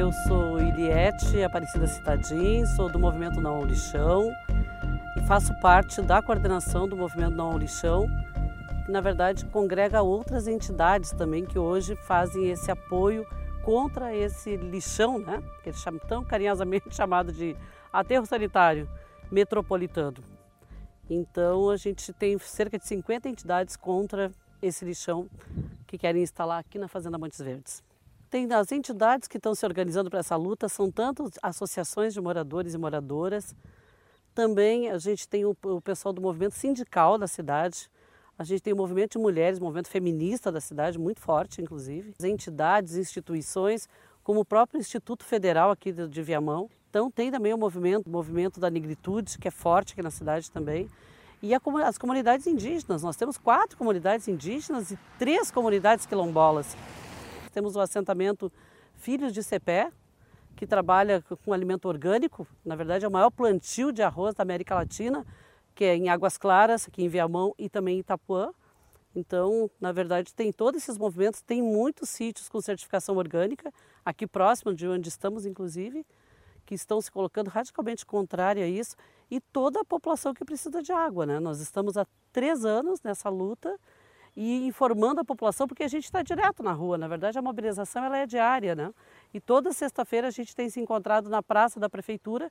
Eu sou Iliette Aparecida Citadim, sou do Movimento Não Lixão e faço parte da coordenação do Movimento Não Lixão, que na verdade congrega outras entidades também que hoje fazem esse apoio contra esse lixão, né? que eles chamam tão carinhosamente chamado de aterro sanitário metropolitano. Então a gente tem cerca de 50 entidades contra esse lixão que querem instalar aqui na Fazenda Montes Verdes. Tem as entidades que estão se organizando para essa luta, são tanto associações de moradores e moradoras, também a gente tem o, o pessoal do movimento sindical da cidade, a gente tem o movimento de mulheres, o movimento feminista da cidade, muito forte, inclusive. As entidades, instituições, como o próprio Instituto Federal aqui de Viamão. Então tem também o movimento, o movimento da negritude, que é forte aqui na cidade também. E a, as comunidades indígenas. Nós temos quatro comunidades indígenas e três comunidades quilombolas. Temos o assentamento Filhos de Cepé, que trabalha com alimento orgânico. Na verdade, é o maior plantio de arroz da América Latina, que é em Águas Claras, aqui em Viamão e também em Itapuã. Então, na verdade, tem todos esses movimentos, tem muitos sítios com certificação orgânica, aqui próximo de onde estamos, inclusive, que estão se colocando radicalmente contrária a isso, e toda a população que precisa de água. Né? Nós estamos há três anos nessa luta e informando a população, porque a gente está direto na rua, na verdade a mobilização ela é diária, né? E toda sexta-feira a gente tem se encontrado na praça da prefeitura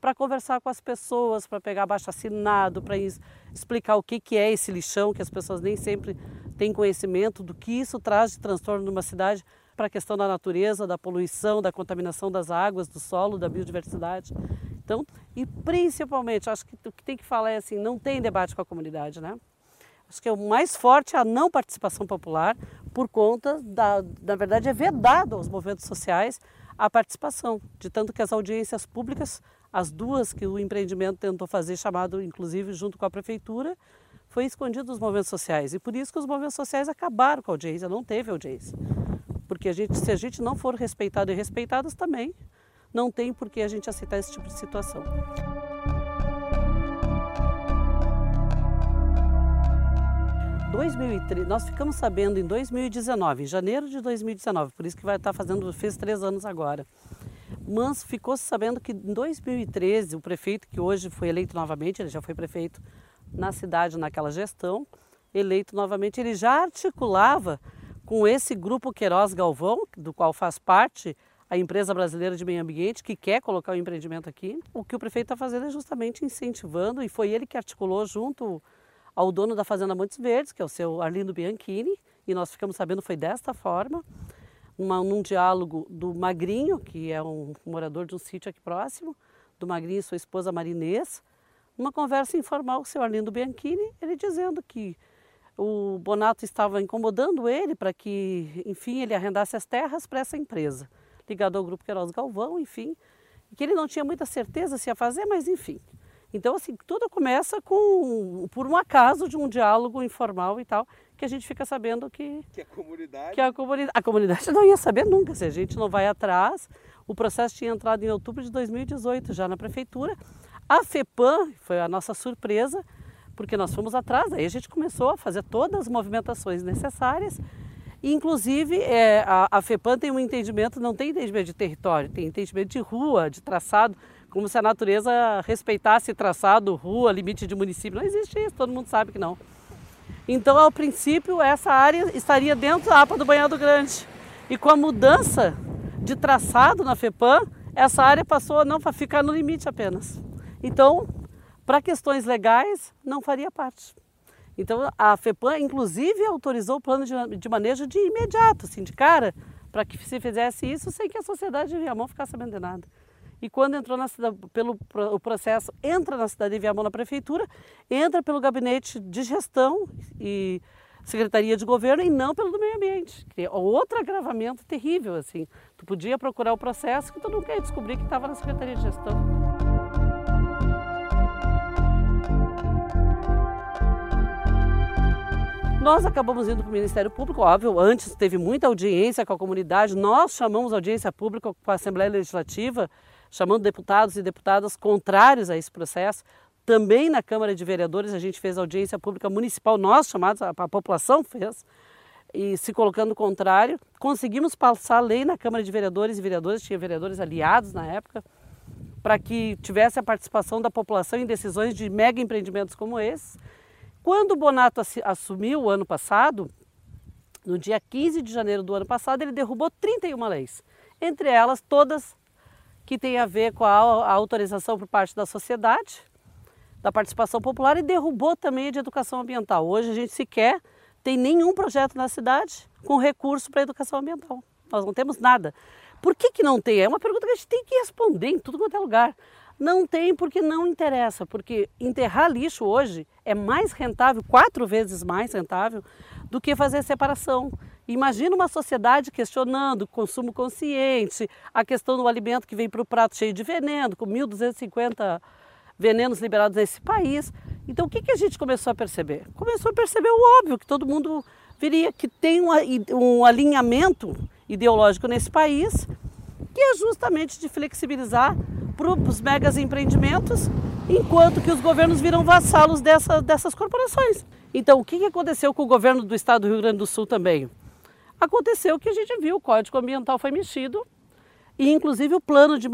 para conversar com as pessoas, para pegar baixo assinado, para explicar o que, que é esse lixão, que as pessoas nem sempre têm conhecimento do que isso traz de transtorno numa cidade para a questão da natureza, da poluição, da contaminação das águas, do solo, da biodiversidade. Então, e principalmente, acho que o que tem que falar é assim, não tem debate com a comunidade, né? Acho que é o mais forte é a não participação popular, por conta da, na verdade, é vedado aos movimentos sociais a participação, de tanto que as audiências públicas, as duas que o empreendimento tentou fazer, chamado inclusive junto com a prefeitura, foi escondido dos movimentos sociais. E por isso que os movimentos sociais acabaram com a audiência, não teve audiência. Porque a gente, se a gente não for respeitado e respeitadas também, não tem por que a gente aceitar esse tipo de situação. 2003, nós ficamos sabendo em 2019, em janeiro de 2019, por isso que vai estar fazendo, fez três anos agora. Mas ficou sabendo que em 2013, o prefeito, que hoje foi eleito novamente, ele já foi prefeito na cidade naquela gestão, eleito novamente, ele já articulava com esse grupo Queiroz Galvão, do qual faz parte a empresa brasileira de meio ambiente, que quer colocar o empreendimento aqui. O que o prefeito está fazendo é justamente incentivando, e foi ele que articulou junto ao dono da Fazenda Montes Verdes, que é o seu Arlindo Bianchini, e nós ficamos sabendo foi desta forma, uma, num diálogo do Magrinho, que é um morador de um sítio aqui próximo, do Magrinho e sua esposa Marinês, uma conversa informal com o seu Arlindo Bianchini, ele dizendo que o Bonato estava incomodando ele para que, enfim, ele arrendasse as terras para essa empresa, ligado ao Grupo Queiroz Galvão, enfim, que ele não tinha muita certeza se ia fazer, mas enfim. Então, assim, tudo começa com por um acaso de um diálogo informal e tal, que a gente fica sabendo que que a comunidade que a comunidade a comunidade não ia saber nunca se a gente não vai atrás. O processo tinha entrado em outubro de 2018 já na prefeitura. A FEPAM foi a nossa surpresa, porque nós fomos atrás, aí a gente começou a fazer todas as movimentações necessárias. Inclusive, é, a, a FEPAM tem um entendimento, não tem entendimento de território, tem entendimento de rua, de traçado como se a natureza respeitasse traçado, rua, limite de município. Não existe isso, todo mundo sabe que não. Então, ao princípio, essa área estaria dentro da APA do Banhado Grande. E com a mudança de traçado na FEPAM, essa área passou não ficar no limite apenas. Então, para questões legais, não faria parte. Então, a FEPAM, inclusive, autorizou o plano de, de manejo de imediato, assim, de cara, para que se fizesse isso sem que a sociedade de Viamão ficasse sabendo de nada. E quando entrou na cidade, pelo o processo, entra na cidade de Viamão na prefeitura, entra pelo gabinete de gestão e secretaria de governo e não pelo do meio ambiente. Que é outro agravamento terrível assim. Tu podia procurar o processo que tu não quer descobrir que estava na secretaria de gestão. Nós acabamos indo para o Ministério Público, óbvio, antes teve muita audiência com a comunidade, nós chamamos audiência pública com a Assembleia Legislativa chamando deputados e deputadas contrários a esse processo. Também na Câmara de Vereadores a gente fez audiência pública municipal, nós chamados, a, a população fez, e se colocando contrário. Conseguimos passar a lei na Câmara de Vereadores e Vereadoras, tinha vereadores aliados na época, para que tivesse a participação da população em decisões de mega empreendimentos como esse. Quando o Bonato assumiu o ano passado, no dia 15 de janeiro do ano passado, ele derrubou 31 leis, entre elas todas que têm a ver com a, a autorização por parte da sociedade, da participação popular e derrubou também a de educação ambiental. Hoje a gente sequer tem nenhum projeto na cidade com recurso para educação ambiental. Nós não temos nada. Por que, que não tem? É uma pergunta que a gente tem que responder em tudo quanto é lugar. Não tem porque não interessa, porque enterrar lixo hoje é mais rentável, quatro vezes mais rentável, do que fazer separação. Imagina uma sociedade questionando o consumo consciente, a questão do alimento que vem para o prato cheio de veneno, com 1.250 venenos liberados nesse país. Então o que, que a gente começou a perceber? Começou a perceber o óbvio, que todo mundo viria, que tem um, um alinhamento ideológico nesse país, que é justamente de flexibilizar para os megas empreendimentos, enquanto que os governos viram vassalos dessa, dessas corporações. Então, o que aconteceu com o governo do estado do Rio Grande do Sul também? Aconteceu que a gente viu, o Código Ambiental foi mexido e, inclusive, o plano de,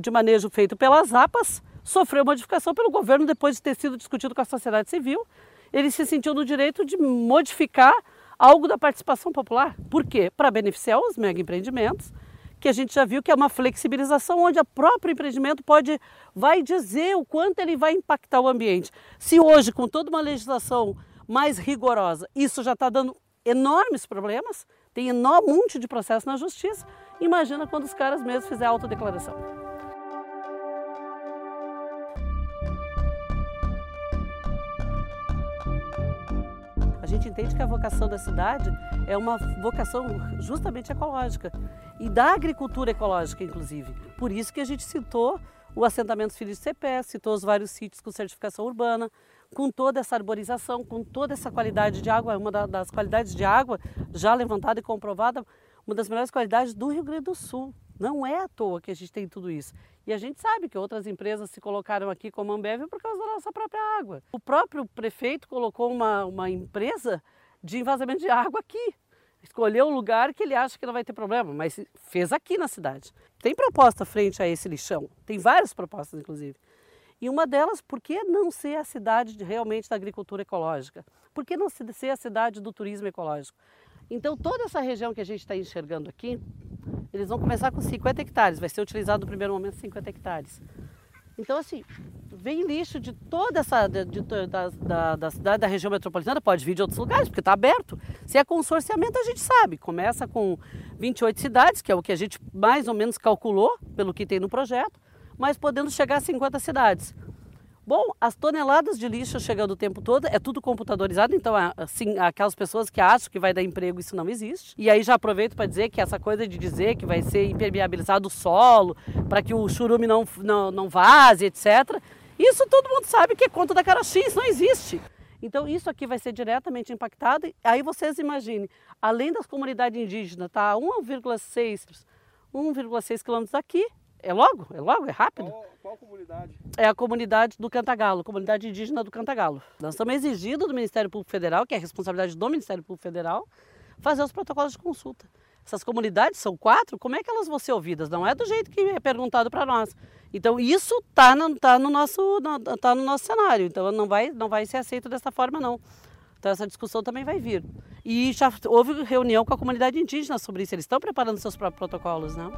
de manejo feito pelas APAS sofreu modificação pelo governo depois de ter sido discutido com a sociedade civil. Ele se sentiu no direito de modificar algo da participação popular. Por quê? Para beneficiar os mega empreendimentos, que a gente já viu que é uma flexibilização onde o próprio empreendimento pode vai dizer o quanto ele vai impactar o ambiente. Se hoje, com toda uma legislação mais rigorosa, isso já está dando enormes problemas, tem enorme monte de processo na justiça, imagina quando os caras mesmos fizerem a autodeclaração. gente entende que a vocação da cidade é uma vocação justamente ecológica e da agricultura ecológica, inclusive. Por isso que a gente citou o assentamento Filhos de CPS, citou os vários sítios com certificação urbana, com toda essa arborização, com toda essa qualidade de água, uma das qualidades de água já levantada e comprovada, uma das melhores qualidades do Rio Grande do Sul. Não é à toa que a gente tem tudo isso. E a gente sabe que outras empresas se colocaram aqui como Ambev por causa da nossa própria água. O próprio prefeito colocou uma, uma empresa de envasamento de água aqui. Escolheu um lugar que ele acha que não vai ter problema, mas fez aqui na cidade. Tem proposta frente a esse lixão, tem várias propostas, inclusive. E uma delas, por que não ser a cidade de, realmente da agricultura ecológica? Por que não ser a cidade do turismo ecológico? Então, toda essa região que a gente está enxergando aqui, eles vão começar com 50 hectares, vai ser utilizado no primeiro momento 50 hectares. Então, assim, vem lixo de toda essa, de, de, da, da, da, cidade, da região metropolitana, pode vir de outros lugares, porque está aberto. Se é consorciamento, a gente sabe. Começa com 28 cidades, que é o que a gente mais ou menos calculou, pelo que tem no projeto, mas podendo chegar a 50 cidades. Bom, as toneladas de lixo chegando o tempo todo, é tudo computadorizado, então assim, aquelas pessoas que acham que vai dar emprego, isso não existe. E aí já aproveito para dizer que essa coisa de dizer que vai ser impermeabilizado o solo, para que o churume não, não, não vaze, etc. Isso todo mundo sabe que é conta da cara X, não existe. Então isso aqui vai ser diretamente impactado. Aí vocês imaginem, além das comunidades indígenas, tá 1,6 1,6 quilômetros daqui, é logo, é logo, é rápido. Qual, qual, comunidade? É a comunidade do Cantagalo, comunidade indígena do Cantagalo. Nós estamos exigindo do Ministério Público Federal, que é a responsabilidade do Ministério Público Federal, fazer os protocolos de consulta. Essas comunidades são quatro, como é que elas vão ser ouvidas? Não é do jeito que é perguntado para nós. Então isso está no, tá no, nosso, tá no nosso cenário, então não vai, não vai ser aceito dessa forma não. Então essa discussão também vai vir. E já houve reunião com a comunidade indígena sobre isso, eles estão preparando seus próprios protocolos, né?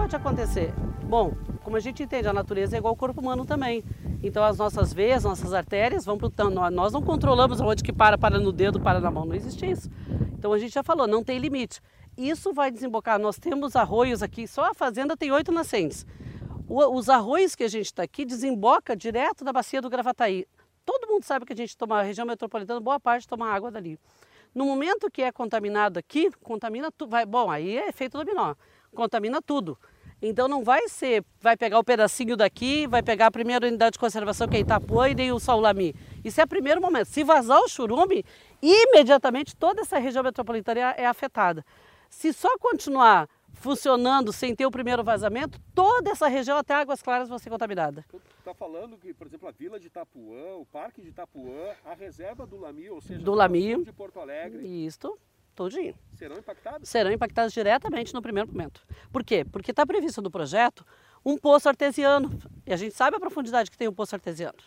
Pode acontecer? Bom, como a gente entende, a natureza é igual ao corpo humano também. Então as nossas veias, nossas artérias vão para o Nós não controlamos onde que para, para no dedo, para na mão. Não existe isso. Então a gente já falou, não tem limite. Isso vai desembocar. Nós temos arroios aqui, só a fazenda tem oito nascentes. Os arroios que a gente está aqui desemboca direto da bacia do Gravataí. Todo mundo sabe que a gente toma, a região metropolitana, boa parte toma água dali. No momento que é contaminado aqui, contamina tudo. Bom, aí é efeito dominó contamina tudo. Então não vai ser, vai pegar o um pedacinho daqui, vai pegar a primeira unidade de conservação que é Itapuã e nem o Saulami. Isso é o primeiro momento. Se vazar o churume, imediatamente toda essa região metropolitana é, afetada. Se só continuar funcionando sem ter o primeiro vazamento, toda essa região até Águas Claras vai ser contaminada. Está falando que, por exemplo, a Vila de Itapuã, o Parque de Itapuã, a reserva do Lami, ou seja, do Lami, de Porto Alegre. Isso, todinho. Serão impactados? Serão impactados diretamente no primeiro momento. Por quê? Porque está previsto no projeto um poço artesiano. E a gente sabe a profundidade que tem o um poço artesiano.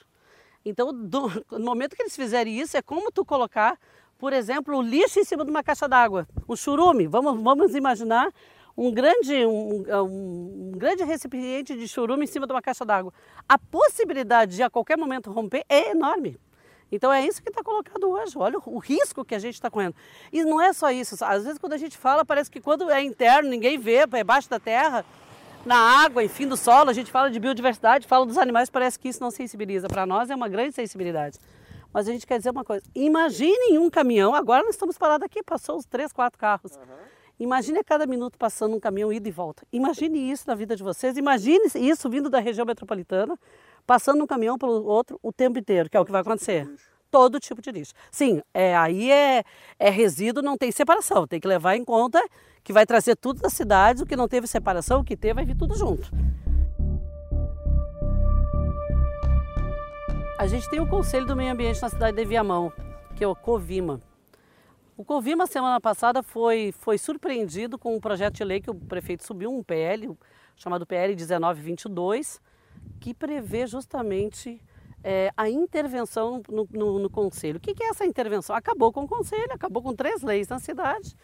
Então, do, no momento que eles fizerem isso, é como tu colocar, por exemplo, o lixo em cima de uma caixa d'água. Um churume. Vamos, vamos imaginar um grande, um, um, um, grande recipiente de churume em cima de uma caixa d'água. A possibilidade de a qualquer momento romper é enorme. Então é isso que está colocado hoje. Olha o, risco que a gente está correndo. E não é só isso. Às vezes quando a gente fala, parece que quando é interno, ninguém vê, é embaixo da terra, na água, enfim, do solo, a gente fala de biodiversidade, fala dos animais, parece que isso não sensibiliza. Para nós é uma grande sensibilidade. Mas a gente quer dizer uma coisa. Imaginem um caminhão, agora nós estamos parados aqui, passou os três, quatro carros. Uhum. Imagine a cada minuto passando um caminhão ida e volta. Imagine isso na vida de vocês. Imagine isso vindo da região metropolitana, passando um caminhão pelo outro o tempo inteiro, que é o que vai acontecer. Todo tipo de lixo. Sim, é, aí é, é resíduo, não tem separação. Tem que levar em conta que vai trazer tudo da cidade, o que não teve separação, o que teve, vai vir tudo junto. A gente tem o Conselho do Meio Ambiente na cidade de Viamão, que é o COVIMA. O Covima, semana passada, foi, foi surpreendido com um projeto de lei que o prefeito subiu, um PL, chamado PL 1922, que prevê justamente é, a intervenção no, no, no, Conselho. O que, que é essa intervenção? Acabou com o Conselho, acabou com três leis na cidade.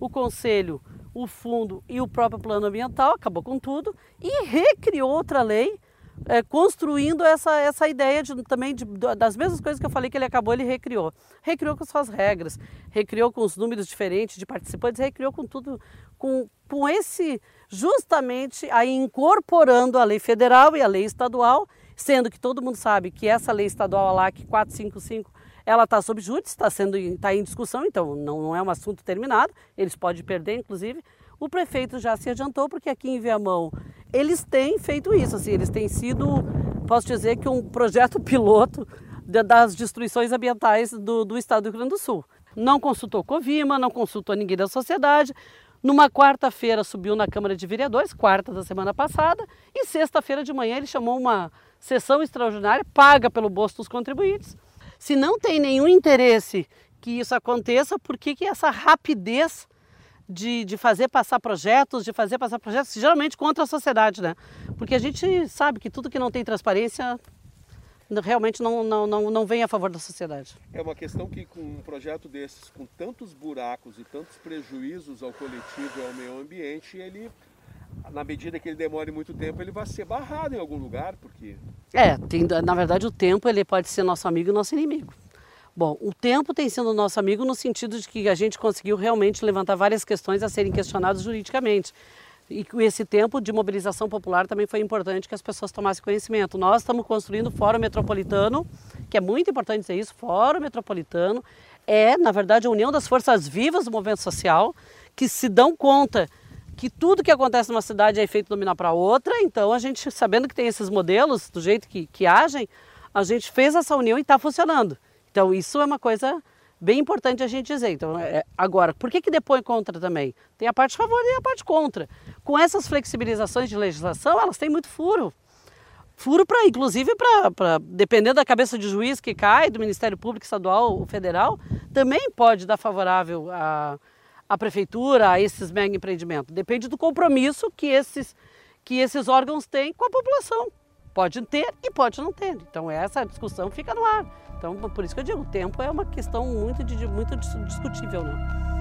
O Conselho, o Fundo e o próprio Plano Ambiental, acabou com tudo e recriou outra lei é, construindo essa, essa ideia de, também de, das mesmas coisas que eu falei que ele acabou, ele recriou. Recriou com suas regras, recriou com os números diferentes de participantes, recriou com tudo, com, com esse, justamente aí incorporando a lei federal e a lei estadual, sendo que todo mundo sabe que essa lei estadual lá, que 455, ela está sob júdice, está sendo está em discussão, então não, não é um assunto terminado, eles podem perder, inclusive. O prefeito já se adiantou, porque aqui em Viamão eles têm feito isso, assim, eles têm sido, posso dizer que um projeto piloto das destruições ambientais do, do estado do Rio Grande do Sul. Não consultou Covima, não consultou ninguém da sociedade. Numa quarta-feira subiu na Câmara de Vereadores, quarta da semana passada, e sexta-feira de manhã ele chamou uma sessão extraordinária, paga pelo bolso dos contribuintes. Se não tem nenhum interesse que isso aconteça, por que, que essa rapidez de, de fazer passar projetos, de fazer passar projetos geralmente contra a sociedade, né? Porque a gente sabe que tudo que não tem transparência realmente não, não, não, não vem a favor da sociedade. É uma questão que com um projeto desses, com tantos buracos e tantos prejuízos ao coletivo e ao meio ambiente, ele, na medida que ele demore muito tempo, ele vai ser barrado em algum lugar, porque... É, tem, na verdade o tempo ele pode ser nosso amigo e nosso inimigo. Bom, o tempo tem sido nosso amigo no sentido de que a gente conseguiu realmente levantar várias questões a serem questionadas juridicamente. E esse tempo de mobilização popular também foi importante que as pessoas tomassem conhecimento. Nós estamos construindo o Fórum Metropolitano, que é muito importante dizer isso, Fórum Metropolitano é, na verdade, a união das forças vivas do movimento social, que se dão conta que tudo que acontece numa cidade é feito dominar para outra, então a gente, sabendo que tem esses modelos, do jeito que, que agem, a gente fez essa união e está funcionando. Então, isso é uma coisa bem importante a gente dizer. Então, é, agora, por que, que depõe contra também? Tem a parte favor e a parte contra. Com essas flexibilizações de legislação, elas têm muito furo. Furo para, inclusive, para, dependendo da cabeça de juiz que cai, do Ministério Público Estadual ou Federal, também pode dar favorável à, prefeitura, a esses mega empreendimentos. Depende do compromisso que esses, que esses órgãos têm com a população. Pode ter e pode não ter. Então, essa discussão fica no ar. Então, por isso que eu digo, o tempo é uma questão muito, muito discutível, né?